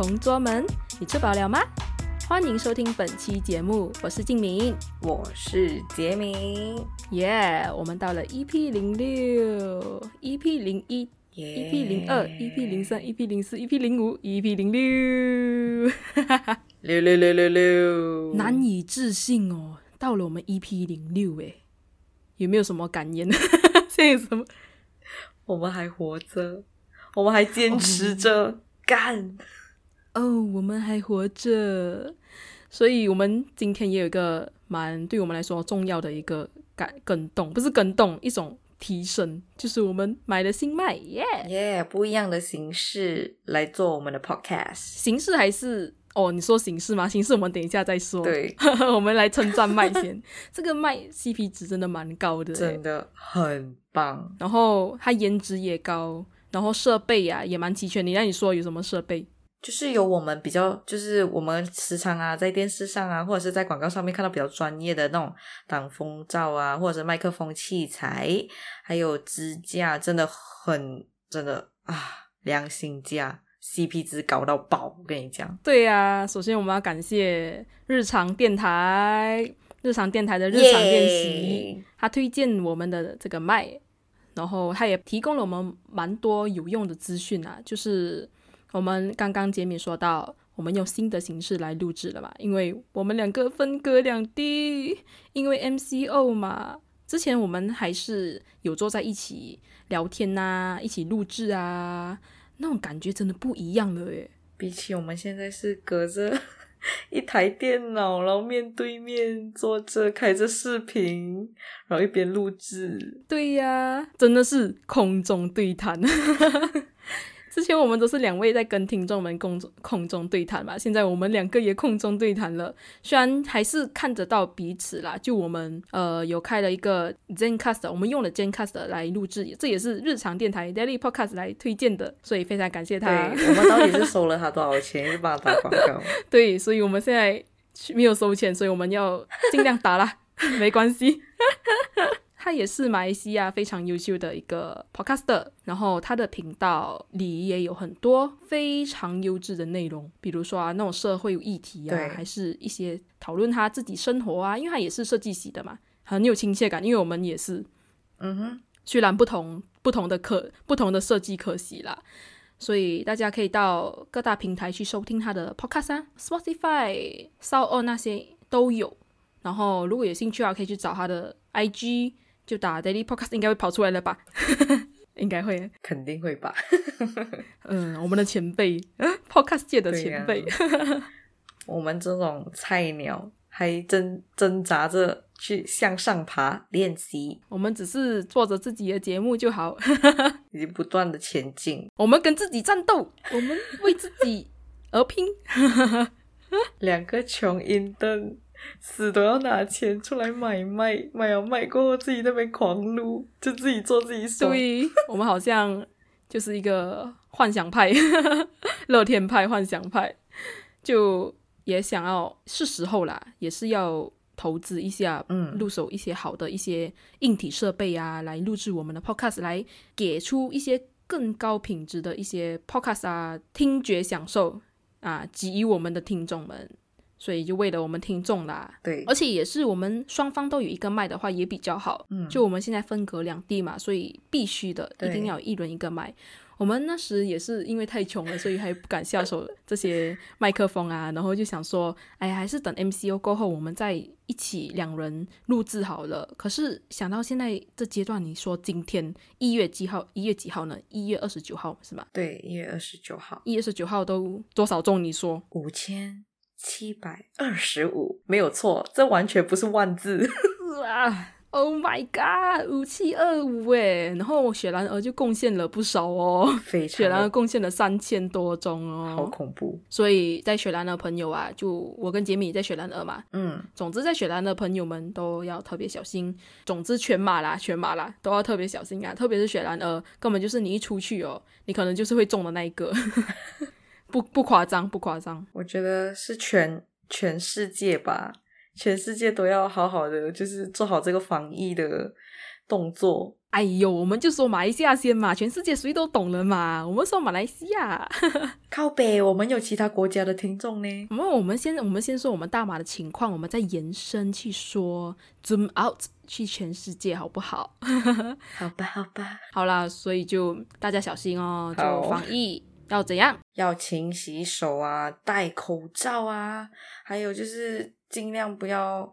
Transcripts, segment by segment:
同桌们，你吃饱了吗？欢迎收听本期节目，我是静明，我是杰明，耶！我们到了 EP 零六、EP 零一、EP 零二、EP 零三、EP 零四、EP 零五、EP 零六，六六六六六，难以置信哦！到了我们 EP 零六，哎，有没有什么感言？现在什么？我们还活着，我们还坚持着干哦，我们还活着。所以，我们今天也有一个蛮对我们来说重要的一个改更动，不是更动，一种提升，就是我们买了新麦，耶耶，不一样的形式来做我们的 podcast，形式还是哦，你说形式吗？形式我们等一下再说。对，我们来称赞麦先，这个麦 CP 值真的蛮高的，真的很棒。然后它颜值也高，然后设备呀也蛮齐全。你让你说有什么设备？就是有我们比较，就是我们时常啊，在电视上啊，或者是在广告上面看到比较专业的那种挡风罩啊，或者是麦克风器材，还有支架，真的很真的啊，良心价，CP 值高到爆！我跟你讲，对呀，首先我们要感谢日常电台，日常电台的日常练习，他推荐我们的这个麦，然后他也提供了我们蛮多有用的资讯啊，就是。我们刚刚杰米说到，我们用新的形式来录制了嘛？因为我们两个分隔两地，因为 MCO 嘛。之前我们还是有坐在一起聊天呐，一起录制啊，那种感觉真的不一样了耶。比起我们现在是隔着 一台电脑，然后面对面坐着开着视频，然后一边录制。对呀，真的是空中对谈。之前我们都是两位在跟听众们空中空中对谈嘛，现在我们两个也空中对谈了，虽然还是看得到彼此啦。就我们呃有开了一个 ZenCast，我们用了 ZenCast 来录制，这也是日常电台 Daily Podcast 来推荐的，所以非常感谢他。我们到底是收了他多少钱，是帮他打广告？对，所以我们现在没有收钱，所以我们要尽量打啦，没关系。他也是马来西亚非常优秀的一个 podcaster，然后他的频道里也有很多非常优质的内容，比如说啊那种社会议题啊，还是一些讨论他自己生活啊，因为他也是设计系的嘛，很有亲切感。因为我们也是，嗯哼，虽然不同不同的课不同的设计科系啦，所以大家可以到各大平台去收听他的 podcast 啊，Spotify、s o u n 那些都有。然后如果有兴趣啊，可以去找他的 IG。就打 Daily Podcast 应该会跑出来了吧？应该会，肯定会吧。嗯，我们的前辈，Podcast 界的前辈，我们这种菜鸟还挣挣扎着去向上爬练习。我们只是做着自己的节目就好，已经不断的前进。我们跟自己战斗，我们为自己而拼。两个穷阴灯。死都要拿钱出来买卖，买了卖过后自己那边狂撸，就自己做自己爽。对，我们好像就是一个幻想派，乐天派，幻想派，就也想要是时候啦，也是要投资一下，嗯，入手一些好的一些硬体设备啊，来录制我们的 podcast，来给出一些更高品质的一些 podcast 啊，听觉享受啊，给予我们的听众们。所以就为了我们听众啦，对，而且也是我们双方都有一个麦的话也比较好。嗯，就我们现在分隔两地嘛，所以必须的，一定要一人一个麦。我们那时也是因为太穷了，所以还不敢下手这些麦克风啊，然后就想说，哎呀，还是等 MCO 过后我们再一起两人录制好了。可是想到现在这阶段，你说今天一月几号？一月几号呢？一月二十九号是吧？对，一月二十九号。一月二十九号都多少中？你说五千。七百二十五，没有错，这完全不是万字啊！Oh my god，五七二五哎，然后雪兰儿就贡献了不少哦，雪兰儿贡献了三千多钟哦，好恐怖！所以在雪兰的朋友啊，就我跟杰米在雪兰儿嘛，嗯，总之在雪兰的朋友们都要特别小心。总之全马啦，全马啦，都要特别小心啊！特别是雪兰儿，根本就是你一出去哦，你可能就是会中的那一个。不不夸张，不夸张。我觉得是全全世界吧，全世界都要好好的，就是做好这个防疫的动作，哎呦，我们就说马来西亚先嘛，全世界谁都懂了嘛。我们说马来西亚，靠北，我们有其他国家的听众呢。我们我们先我们先说我们大马的情况，我们再延伸去说 zoom out 去全世界，好不好？好吧，好吧，好啦，所以就大家小心哦，就防疫要怎样？要勤洗手啊，戴口罩啊，还有就是尽量不要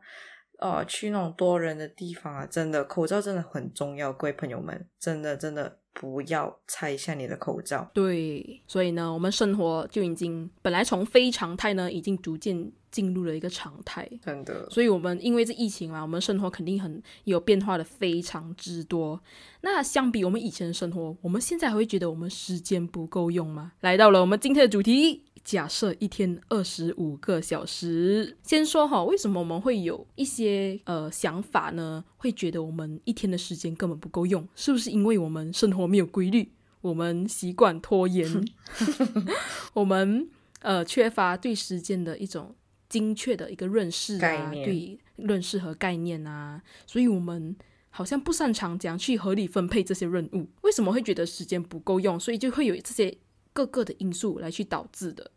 呃去那种多人的地方啊。真的，口罩真的很重要，各位朋友们，真的真的不要拆下你的口罩。对，所以呢，我们生活就已经本来从非常态呢，已经逐渐进入了一个常态。真的，所以，我们因为这疫情嘛，我们生活肯定很有变化的非常之多。那相比我们以前的生活，我们现在还会觉得我们时间不够用吗？来到了我们今天的主题，假设一天二十五个小时。先说哈，为什么我们会有一些呃想法呢？会觉得我们一天的时间根本不够用，是不是因为我们生活没有规律，我们习惯拖延，我们呃缺乏对时间的一种精确的一个认识啊，对认识和概念啊，所以我们好像不擅长怎样去合理分配这些任务。为什么会觉得时间不够用？所以就会有这些各个的因素来去导致的。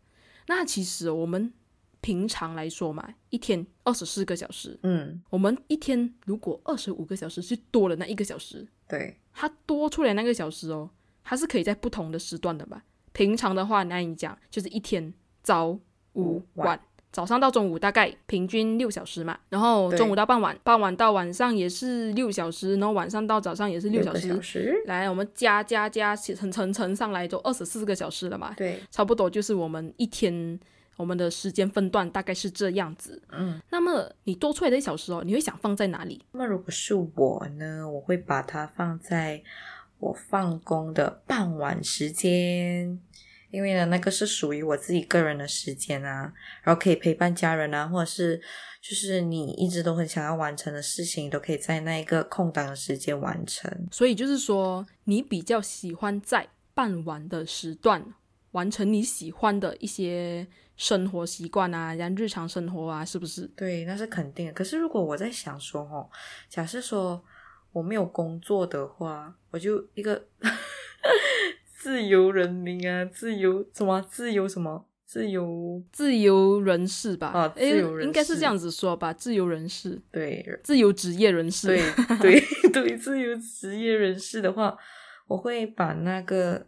那其实我们平常来说嘛，一天二十四个小时，嗯，我们一天如果二十五个小时是多了那一个小时，对，它多出来那个小时哦，它是可以在不同的时段的吧？平常的话，那你讲就是一天早午晚，早上到中午大概平均六小时嘛，然后中午到傍晚，傍晚到晚上也是六小时，然后晚上到早上也是六小时。小时，来，我们加加加乘乘乘上来，就二十四个小时了嘛，对，差不多就是我们一天我们的时间分段大概是这样子。嗯，那么你多出来的一小时哦，你会想放在哪里？那么如果是我呢，我会把它放在我放工的傍晚时间，因为呢，那个是属于我自己个人的时间啊，然后可以陪伴家人啊，或者是就是你一直都很想要完成的事情，都可以在那一个空档的时间完成。所以就是说，你比较喜欢在傍晚的时段完成你喜欢的一些生活习惯啊，然后日常生活啊，是不是？对，那是肯定的。可是如果我在想说，哦，假设说我没有工作的话，我就一个自由人民啊，自由什么？自由什么？自由自由人士吧，啊自由人士应该是这样子说吧，自由人士、对自由职业人士。对 对对，自由职业人士的话，我会把那个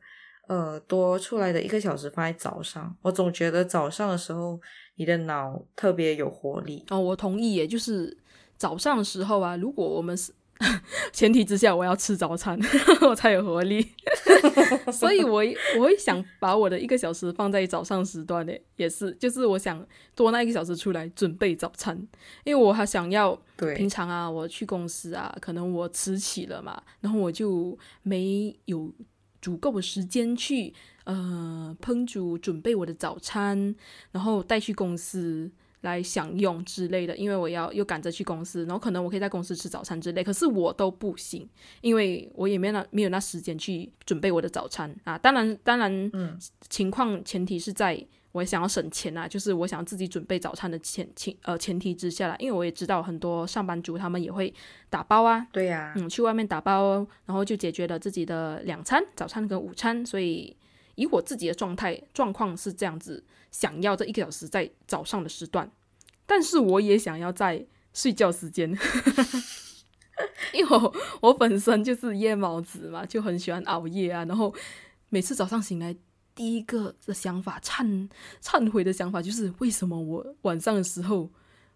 呃多出来的一个小时放在早上。我总觉得早上的时候，你的脑特别有活力。哦，我同意耶，就是早上的时候啊，如果我们是 前提之下我要吃早餐，我才有活力，所以我我会想把我的一个小时放在早上时段的，也是，就是我想多那一个小时出来准备早餐，因为我还想要对平常啊，我去公司啊，可能我迟起了嘛，然后我就没有足够的时间去呃烹煮准备我的早餐，然后带去公司来享用之类的，因为我要又赶着去公司，然后可能我可以在公司吃早餐之类，可是我都不行，因为我也没有那没有那时间去准备我的早餐啊。当然，当然，嗯，情况前提是在我想要省钱啊，就是我想要自己准备早餐的前前呃前提之下啦，因为我也知道很多上班族他们也会打包啊，对呀、嗯，去外面打包，然后就解决了自己的两餐，早餐跟午餐。所以以我自己的状态状况是这样子，想要这一个小时在早上的时段，但是我也想要在睡觉时间，因为我本身就是夜猫子嘛，就很喜欢熬夜啊，然后每次早上醒来。第一个的想法，忏忏悔的想法就是，为什么我晚上的时候，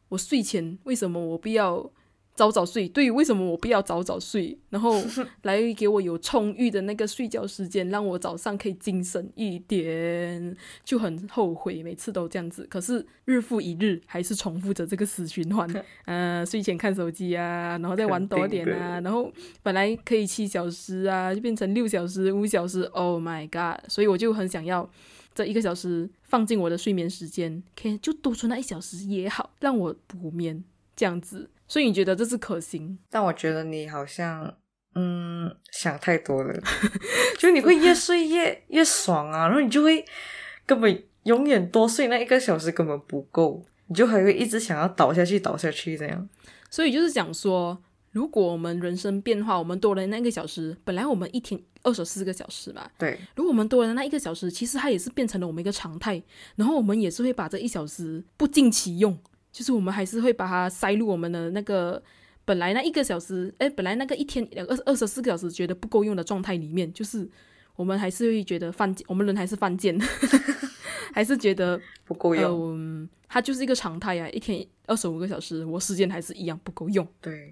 我睡前为什么我不要早早睡？对于，为什么我不要早早睡？然后 来给我有充裕的那个睡觉时间，让我早上可以精神一点，就很后悔，每次都这样子。可是日复一日，还是重复着这个死循环。呃，睡前看手机啊，然后再玩多点啊，然后本来可以七小时啊，就变成六小时、五小时。Oh my god！所以我就很想要。这一个小时放进我的睡眠时间，可以就多出那一小时也好，让我补眠这样子。所以你觉得这是可行？但我觉得你好像嗯想太多了，就你会越睡越越爽啊，然后你就会根本永远多睡那一个小时根本不够，你就还会一直想要倒下去倒下去这样。所以就是讲说，如果我们人生变化，我们多了那一个小时，本来我们一天二十四个小时嘛，对，如果我们多了那一个小时，其实它也是变成了我们一个常态，然后我们也是会把这一小时不尽其用，就是我们还是会把它塞入我们的那个本来那一个小时，哎，本来那个一天两二二十四个小时觉得不够用的状态里面，就是我们还是会觉得犯贱，我们人还是犯贱，还是觉得不够用，嗯，它就是一个常态啊，一天二十五个小时，我时间还是一样不够用。对，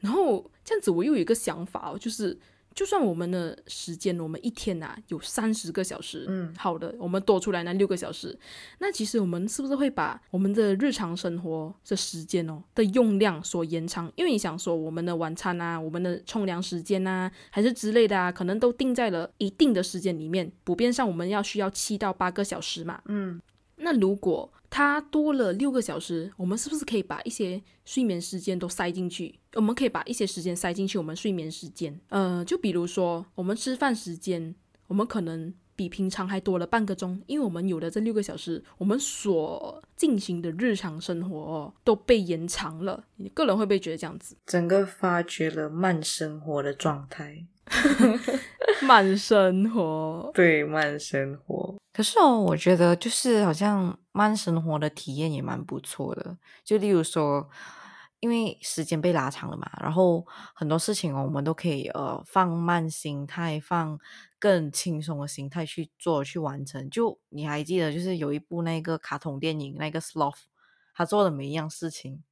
然后这样子，我又有一个想法哦，就是就算我们的时间，我们一天呐、有三十个小时，嗯，好的，我们多出来那六个小时，那其实我们是不是会把我们的日常生活的时间哦的用量所延长？因为你想说，我们的晚餐啊，我们的冲凉时间啊，还是之类的啊，可能都定在了一定的时间里面，普遍上我们要需要七到八个小时嘛，嗯，那如果它多了六个小时，我们是不是可以把一些睡眠时间都塞进去？我们可以把一些时间塞进去我们睡眠时间。呃，就比如说我们吃饭时间，我们可能比平常还多了半个钟，因为我们有了这六个小时，我们所进行的日常生活、哦、都被延长了。你个人会不会觉得这样子？整个发掘了慢生活的状态，慢生活，对，慢生活，可是哦，我觉得就是好像慢生活的体验也蛮不错的。就例如说，因为时间被拉长了嘛，然后很多事情哦，我们都可以呃放慢心态，放更轻松的心态去做去完成。就你还记得，就是有一部那个卡通电影，那个 Sloth，他做的每一样事情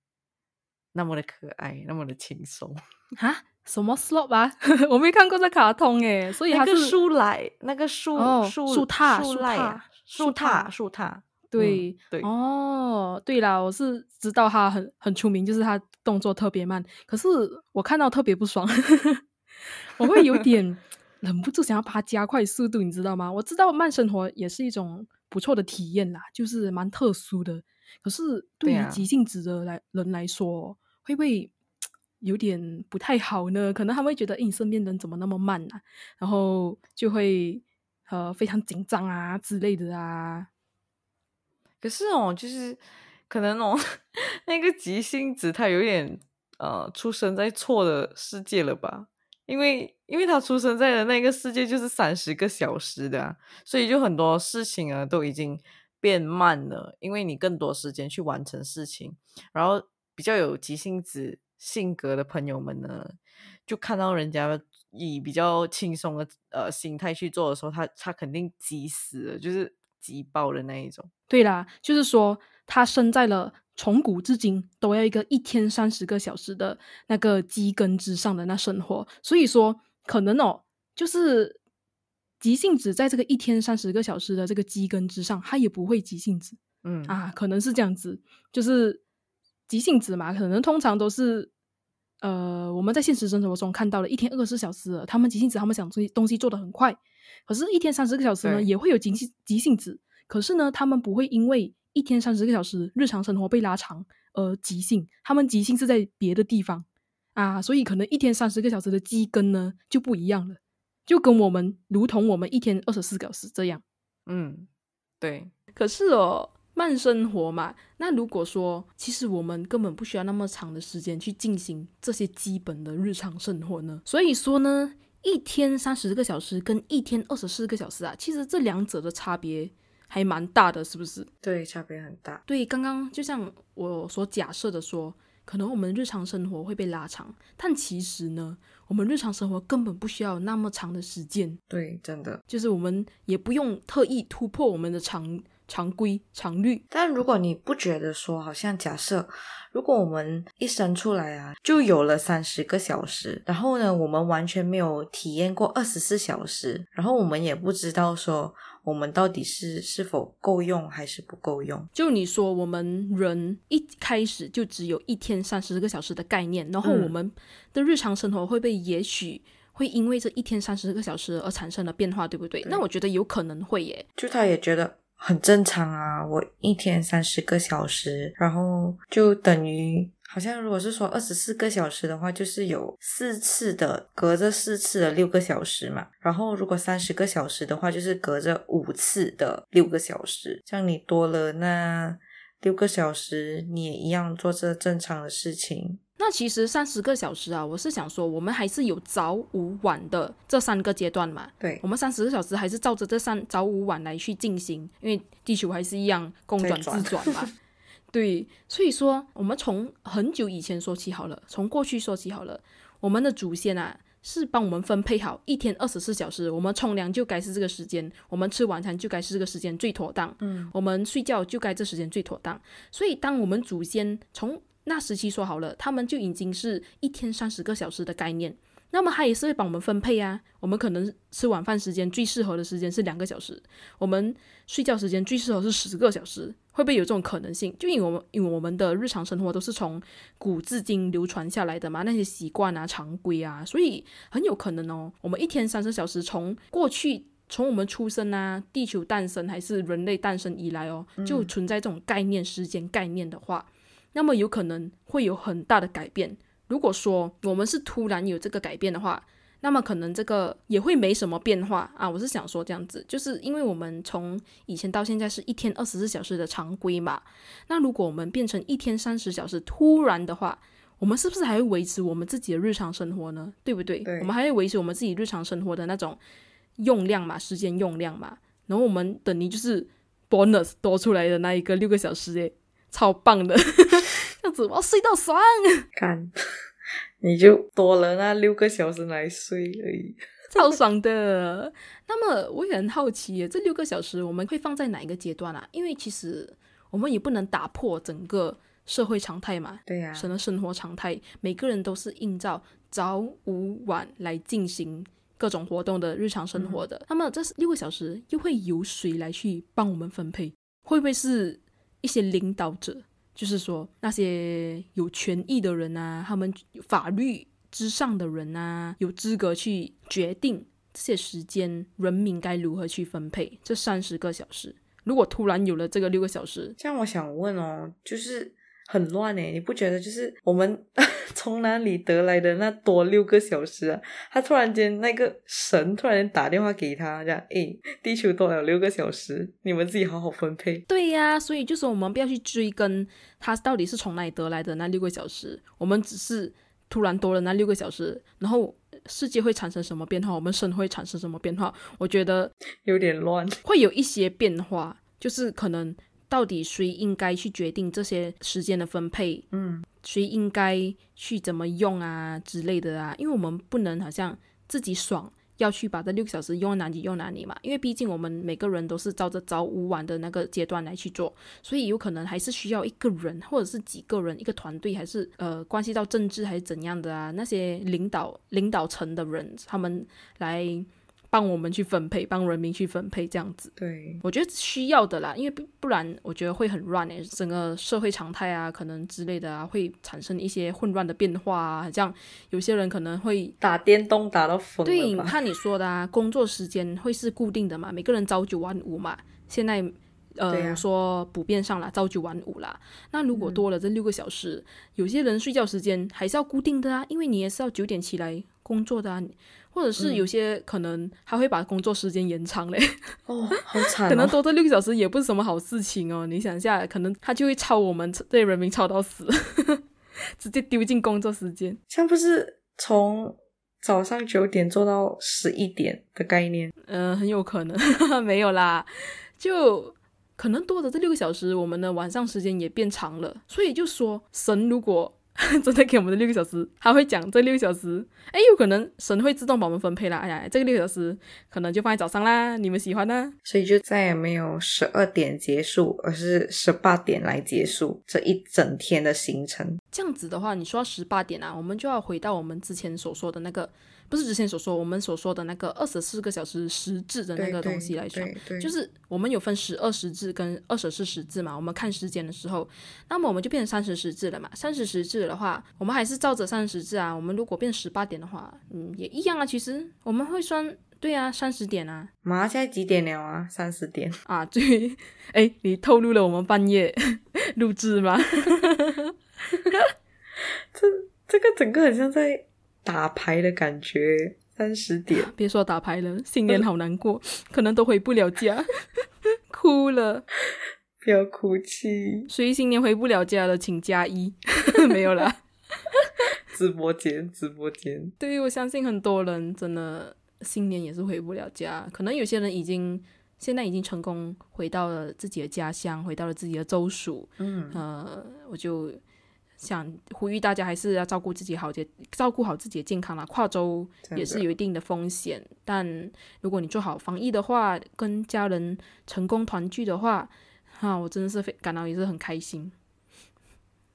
那么的可爱，那么的轻松。哈？什么 slot 啊？我没看过这卡通诶，所以它那个是树懒，那个树哦树树踏树踏树赖啊树树踏踏树踏，对、嗯对哦，对啦，我是知道他很很出名，就是他动作特别慢，可是我看到特别不爽，我会有点 忍不住想要把它加快速度，你知道吗？我知道慢生活也是一种不错的体验啦，就是蛮特殊的，可是对于急性子的来人来说，会不会？有点不太好呢，可能他们会觉得，诶，你身边人怎么那么慢啊？然后就会呃非常紧张啊之类的啊。可是哦，就是可能哦，那个急性子他有点呃出生在错的世界了吧？因为因为他出生在的那个世界就是三十个小时的、所以就很多事情啊都已经变慢了，因为你更多时间去完成事情，然后比较有急性子性格的朋友们呢，就看到人家以比较轻松的呃心态去做的时候，他他肯定急死了，就是急爆的那一种。对啦，就是说他生在了从古至今都要一个一天三十个小时的那个基根之上的那生活，所以说可能哦，就是急性子在这个一天三十个小时的这个基根之上，他也不会急性子嗯啊，可能是这样子，就是急性子嘛，可能通常都是。呃，我们在现实生活中看到了一天二十四小时，他们急性子，他们想东西东西做得很快，可是，一天三十个小时呢，也会有急性急性子，可是呢，他们不会因为一天三十个小时日常生活被拉长而急性，他们急性是在别的地方。啊，所以可能一天三十个小时的基根呢就不一样了，就跟我们如同我们一天二十四小时这样。嗯，对，可是哦，慢生活嘛，那如果说其实我们根本不需要那么长的时间去进行这些基本的日常生活呢？所以说呢，一天三十个小时跟一天二十四个小时啊，其实这两者的差别还蛮大的，是不是？对，差别很大。对，刚刚就像我所假设的说，可能我们日常生活会被拉长，但其实呢，我们日常生活根本不需要那么长的时间，对，真的。就是我们也不用特意突破我们的常常规常律。但如果你不觉得说，好像假设，如果我们一生出来啊，就有了三十个小时，然后呢，我们完全没有体验过二十四小时，然后我们也不知道说，我们到底是是否够用还是不够用。就你说，我们人一开始就只有一天三十个小时的概念，然后嗯我们的日常生活会被也许会因为这一天三十个小时而产生了变化，对不对？对那我觉得有可能会耶。就他也觉得很正常啊，我一天三十个小时，然后就等于好像如果是说二十四个小时的话，就是有四次的隔着四次的六个小时嘛。然后如果三十个小时的话，就是隔着五次的六个小时，像你多了那六个小时，你也一样做着正常的事情。那其实三十个小时啊，我是想说，我们还是有早午晚的这三个阶段嘛。对我们三十个小时还是照着这三早午晚来去进行，因为地球还是一样公转自转嘛。对，所以说我们从很久以前说起好了，从过去说起好了，我们的祖先啊是帮我们分配好一天二十四小时，我们冲凉就该是这个时间，我们吃晚餐就该是这个时间最妥当，嗯，我们睡觉就该这时间最妥当。所以当我们祖先从那时期说好了，他们就已经是一天三十个小时的概念。那么他也是会帮我们分配啊，我们可能吃晚饭时间最适合的时间是两个小时，我们睡觉时间最适合是十个小时，会不会有这种可能性？就因为我们因为我们的日常生活都是从古至今流传下来的嘛，那些习惯啊、常规啊，所以很有可能哦，我们一天三十小时从过去。从我们出生啊，地球诞生还是人类诞生以来哦，就存在这种概念、时间概念的话，那么有可能会有很大的改变。如果说我们是突然有这个改变的话，那么可能这个也会没什么变化啊。我是想说这样子，就是因为我们从以前到现在是一天二十四小时的常规嘛，那如果我们变成一天三十小时，突然的话，我们是不是还会维持我们自己的日常生活呢？对不对？对我们还会维持我们自己日常生活的那种用量嘛，时间用量嘛。然后我们等于就是 bonus 多出来的那一个六个小时，诶，超棒的，这样子我要睡到爽。看，你就多了那六个小时来睡而已。超爽的。那么我也很好奇耶，这六个小时我们会放在哪一个阶段啊？因为其实我们也不能打破整个社会常态嘛，对呀、什么生活常态，每个人都是依照早午晚来进行各种活动的日常生活的。那么这六个小时又会由谁来去帮我们分配？会不会是一些领导者？就是说那些有权益的人啊，他们法律之上的人啊，有资格去决定这些时间，人民该如何去分配这三十个小时。如果突然有了这个六个小时，像我想问哦，就是很乱诶，你不觉得？就是我们 从哪里得来的那多六个小时啊？他突然间那个神突然间打电话给他，讲诶，地球多了六个小时，你们自己好好分配。对呀，所以就是我们不要去追根他到底是从哪里得来的那六个小时，我们只是突然多了那六个小时，然后世界会产生什么变化，我们生活会产生什么变化，我觉得有点乱。会有一些变化，就是可能到底谁应该去决定这些时间的分配，嗯，谁应该去怎么用啊之类的啊，因为我们不能好像自己爽。要去把这六个小时用哪里用哪里嘛，因为毕竟我们每个人都是照着早午晚的那个阶段来去做，所以有可能还是需要一个人或者是几个人一个团队，还是呃关系到政治还是怎样的啊？那些领导领导层的人，他们来帮我们去分配，帮人民去分配这样子。对，我觉得需要的啦，因为不不然我觉得会很乱诶，整个社会常态啊，可能之类的啊，会产生一些混乱的变化啊，像有些人可能会。打电动打到疯对，你？看你说的啊，工作时间会是固定的嘛，每个人朝九晚五嘛。现在呃，说普遍上啦，朝九晚五啦。那如果多了这六个小时，有些人睡觉时间还是要固定的啊，因为你也是要九点起来工作的啊。或者是有些可能还会把工作时间延长嘞，哦，好惨、哦，可能多这六个小时也不是什么好事情哦。你想一下，可能他就会超我们这些人民超到死，直接丢进工作时间。像不是从早上九点做到十一点的概念？嗯、很有可能 没有啦，就可能多的这六个小时，我们的晚上时间也变长了。所以就说，神如果 真的给我们的六个小时，他会讲这六个小时，哎，有可能神会自动把我们分配啦。哎呀，这个六个小时可能就放在早上啦，你们喜欢呢？所以就再也没有十二点结束，而是十八点来结束这一整天的行程。这样子的话，你说到十八点啊，我们就要回到我们之前所说的那个，不是之前所说，我们所说的那个二十四个小时时制的那个东西来说，就是我们有分十二时制跟二十四时制嘛，我们看时间的时候，那么我们就变成三十时制了嘛。三十时制的话，我们还是照着三十时制啊。我们如果变十八点的话，嗯，也一样啊。其实我们会算，对啊，三十点啊，马上现在几点了啊？三十点。啊，对，哎，你透露了我们半夜录制吗？这这个整个很像在打牌的感觉。三十点，别说打牌了，新年好难过，可能都回不了家，哭了。不要哭泣。所以新年回不了家了，请加一，没有啦。直播间，直播间。对于，我相信很多人真的新年也是回不了家，可能有些人已经现在已经成功回到了自己的家乡，回到了自己的州属。嗯，呃，我就想呼吁大家还是要照顾自己好，照顾好自己的健康啦。跨州也是有一定的风险，但如果你做好防疫的话，跟家人成功团聚的话，哈，我真的是非感到也是很开心。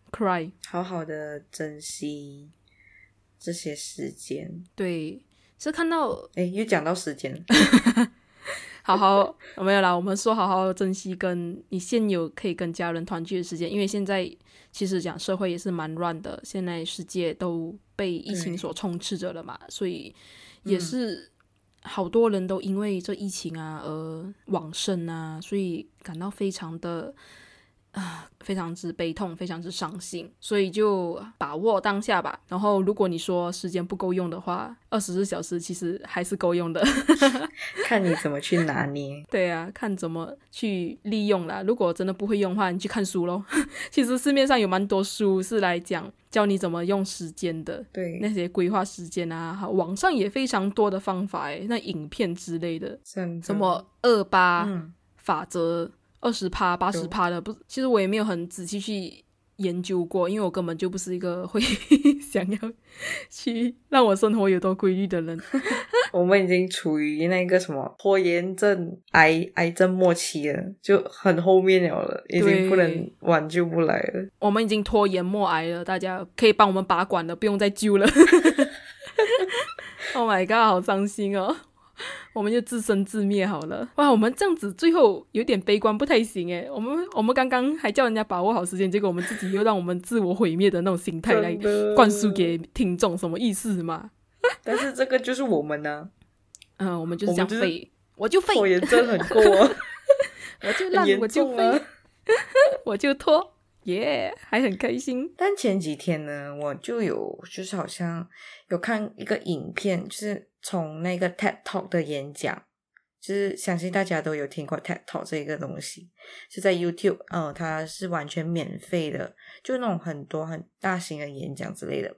Cry，好好的珍惜这些时间。对，是看到哎，又讲到时间，好好没有啦。我们说好好珍惜跟你现有可以跟家人团聚的时间，因为现在其实讲社会也是蛮乱的，现在世界都被疫情所充斥着了嘛，所以也是好多人都因为这疫情啊而往生啊，所以感到非常的。啊，非常之悲痛，非常之伤心，所以就把握当下吧。然后，如果你说时间不够用的话，二十四小时其实还是够用的，看你怎么去拿捏。对啊，看怎么去利用啦。如果真的不会用的话，你去看书喽。其实市面上有蛮多书是来讲教你怎么用时间的，对那些规划时间啊，网上也非常多的方法诶，那影片之类的，什么二八法则。二十趴、八十趴的，不，其实我也没有很仔细去研究过，因为我根本就不是一个会 想要去让我生活有多规律的人。我们已经处于那个什么拖延症、癌癌症末期了，就很后面了了，已经不能挽救不来了。我们已经拖延末癌了，大家可以帮我们把管了，不用再救了。Oh my god，好伤心哦。我们就自生自灭好了。哇，我们这样子最后有点悲观，不太行诶。我们我们刚刚还叫人家把握好时间，结果我们自己又让我们自我毁灭的那种心态来灌输给听众，什么意思嘛？但是这个就是我们呢。嗯，我们就是这样废，我就废。拖延症很过，我就烂，我就废，我就拖，耶，还很开心。但前几天呢，我就有就是好像有看一个影片，就是。从那个 TED Talk 的演讲，就是相信大家都有听过 TED Talk 这个东西，是在 YouTube，嗯，它是完全免费的，就那种很多很大型的演讲之类的。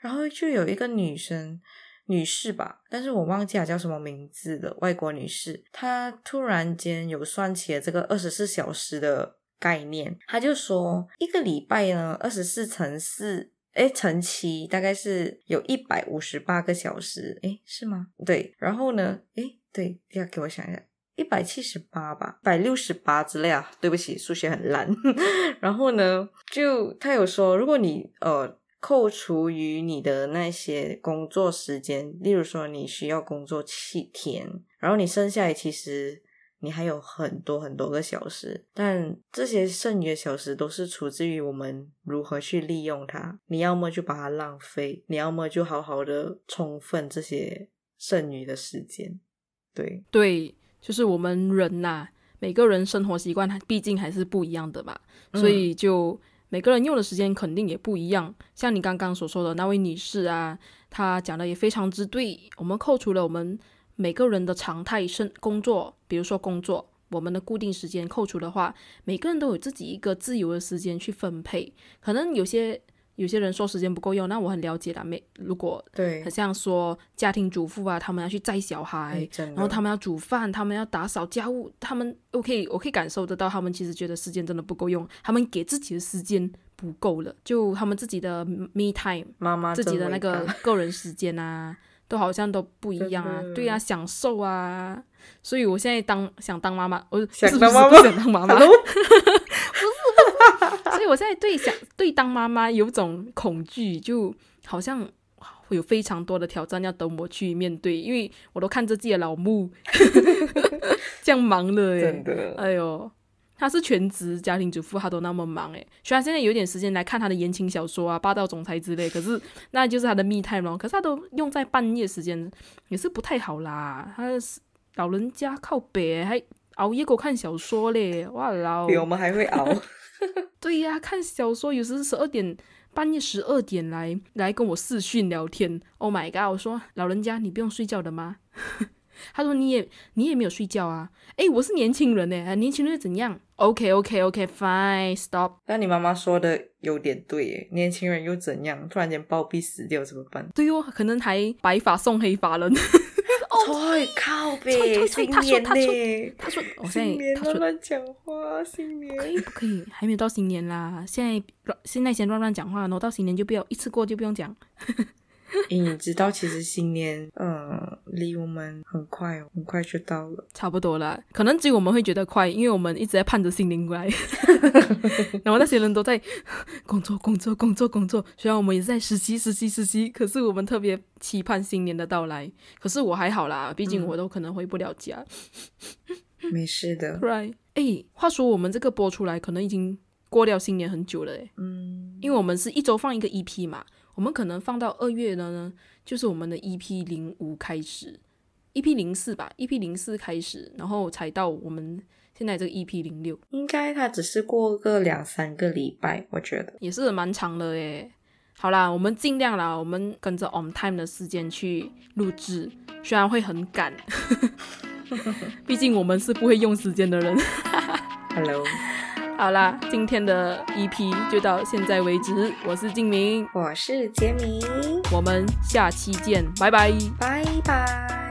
然后就有一个女生，女士吧，但是我忘记她叫什么名字了，外国女士，她突然间有算起了这个二十四小时的概念，他就说一个礼拜呢，二十四乘四。哎，乘七大概是有一百五十八个小时，哎，是吗？对，然后呢？哎，对，要给我想一下，一百七十八吧，百六十八之类啊。对不起，数学很烂。然后呢，就他有说，如果你呃扣除于你的那些工作时间，例如说你需要工作七天，然后你剩下来其实。你还有很多很多个小时，但这些剩余的小时都是出自于我们如何去利用它。你要么就把它浪费，你要么就好好的充分这些剩余的时间。对对，就是我们人呐，每个人生活习惯它毕竟还是不一样的嘛，所以就每个人用的时间肯定也不一样。像你刚刚所说的那位女士啊，她讲的也非常之对。我们扣除了我们。每个人的常态生工作，比如说工作，我们的固定时间扣除的话，每个人都有自己一个自由的时间去分配。可能有些有些人说时间不够用，那我很了解啦。每如果对，很像说家庭主妇啊，他们要去载小孩，然后他们要煮饭，他们要打扫家务，他们我可以我可以感受得到，他们其实觉得时间真的不够用，他们给自己的时间不够了，就他们自己的 me time，妈妈自己的那个个人时间啊。都好像都不一样啊，对呀，享受啊，所以我现在当想当妈妈，我想当妈妈，想当妈妈，不是，所以我现在对想对当妈妈有种恐惧，就好像会有非常多的挑战要等我去面对，因为我都看着自己的老母 这样忙了，真的，哎呦。他是全职家庭主妇，他都那么忙诶。虽然现在有点时间来看他的言情小说啊、霸道总裁之类，可是那就是他的密探咯。可是他都用在半夜时间，也是不太好啦。他是老人家靠北还熬夜给我看小说嘞，哇老比我们还会熬。对呀，看小说有时十二点半夜十二点来来跟我视讯聊天。Oh my god！我说老人家你不用睡觉的吗？他说你也你也没有睡觉啊？哎，我是年轻人呢，年轻人怎样？OK OK OK Fine Stop。那你妈妈说的有点对，年轻人又怎样？突然间暴毙死掉怎么办？对哦，可能还白发送黑发了。哦，靠呗，新年呢？他说，我现在他说乱讲话，新年可以不可以？还没有到新年啦，现在现在先乱乱讲话，然后到新年就不要一次过就不用讲。你知道，其实新年，嗯，离我们很快哦，很快就到了，差不多了。可能只有我们会觉得快，因为我们一直在盼着新年来，然后那些人都在工作、工作、工作、工作。虽然我们也在实习、实习、实习，可是我们特别期盼新年的到来。可是我还好啦，毕竟我都可能回不了家。没事的，right？哎，话说我们这个播出来，可能已经过掉新年很久了，哎，嗯，因为我们是一周放一个 EP 嘛。我们可能放到二月了呢，就是我们的 EP 零五开始，EP 零四吧，EP 零四开始，然后才到我们现在这个 EP 零六。应该它只是过个两三个礼拜，我觉得也是蛮长的诶。好啦，我们尽量啦，我们跟着 on time 的时间去录制，虽然会很赶，毕竟我们是不会用时间的人。Hello。好啦，今天的 EP 就到现在为止。我是静明，我是杰明，我们下期见，拜拜，拜拜。